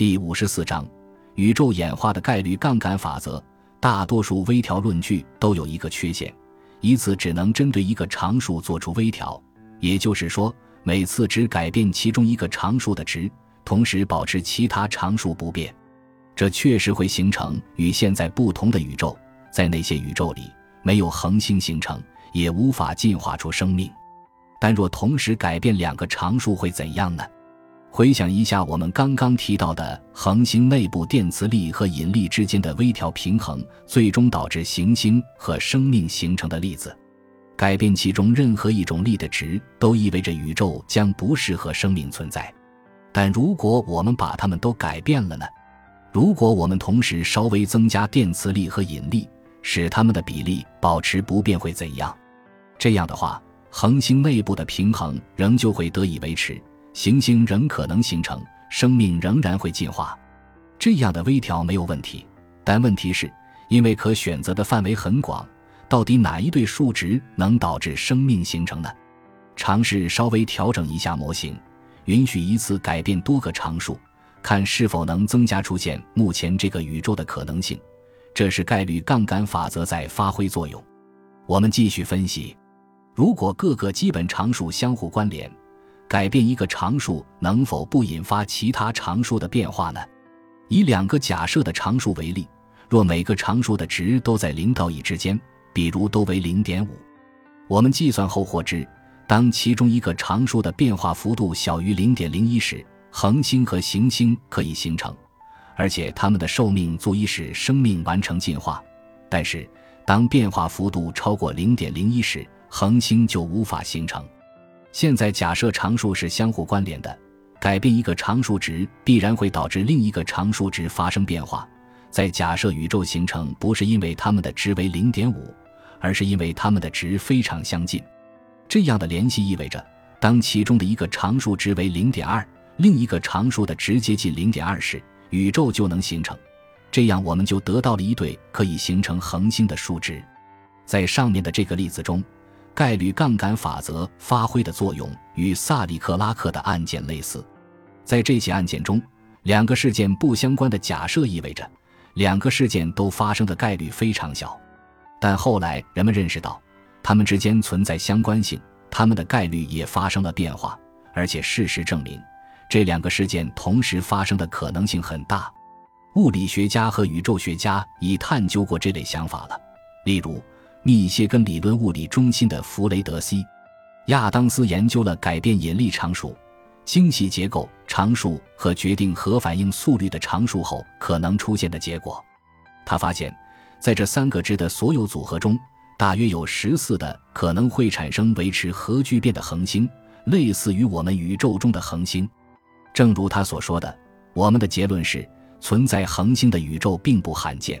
第五十四章，宇宙演化的概率杠杆法则。大多数微调论据都有一个缺陷，一次只能针对一个常数做出微调，也就是说，每次只改变其中一个常数的值，同时保持其他常数不变。这确实会形成与现在不同的宇宙。在那些宇宙里，没有恒星形成，也无法进化出生命。但若同时改变两个常数，会怎样呢？回想一下我们刚刚提到的恒星内部电磁力和引力之间的微调平衡，最终导致行星和生命形成的例子。改变其中任何一种力的值，都意味着宇宙将不适合生命存在。但如果我们把它们都改变了呢？如果我们同时稍微增加电磁力和引力，使它们的比例保持不变，会怎样？这样的话，恒星内部的平衡仍旧会得以维持。行星仍可能形成，生命仍然会进化，这样的微调没有问题。但问题是，因为可选择的范围很广，到底哪一对数值能导致生命形成呢？尝试稍微调整一下模型，允许一次改变多个常数，看是否能增加出现目前这个宇宙的可能性。这是概率杠杆法则在发挥作用。我们继续分析，如果各个基本常数相互关联。改变一个常数能否不引发其他常数的变化呢？以两个假设的常数为例，若每个常数的值都在零到一之间，比如都为零点五，我们计算后获知，当其中一个常数的变化幅度小于零点零一时，恒星和行星可以形成，而且它们的寿命足以使生命完成进化。但是，当变化幅度超过零点零一时，恒星就无法形成。现在假设常数是相互关联的，改变一个常数值必然会导致另一个常数值发生变化。在假设宇宙形成不是因为它们的值为零点五，而是因为它们的值非常相近。这样的联系意味着，当其中的一个常数值为零点二，另一个常数的值接近零点二时，宇宙就能形成。这样我们就得到了一对可以形成恒星的数值。在上面的这个例子中。概率杠杆法则发挥的作用与萨利克拉克的案件类似，在这起案件中，两个事件不相关的假设意味着两个事件都发生的概率非常小。但后来人们认识到，它们之间存在相关性，它们的概率也发生了变化，而且事实证明，这两个事件同时发生的可能性很大。物理学家和宇宙学家已探究过这类想法了，例如。密歇根理论物理中心的弗雷德西·亚当斯研究了改变引力常数、精细结构常数和决定核反应速率的常数后可能出现的结果。他发现，在这三个值的所有组合中，大约有十四的可能会产生维持核聚变的恒星，类似于我们宇宙中的恒星。正如他所说的，我们的结论是，存在恒星的宇宙并不罕见。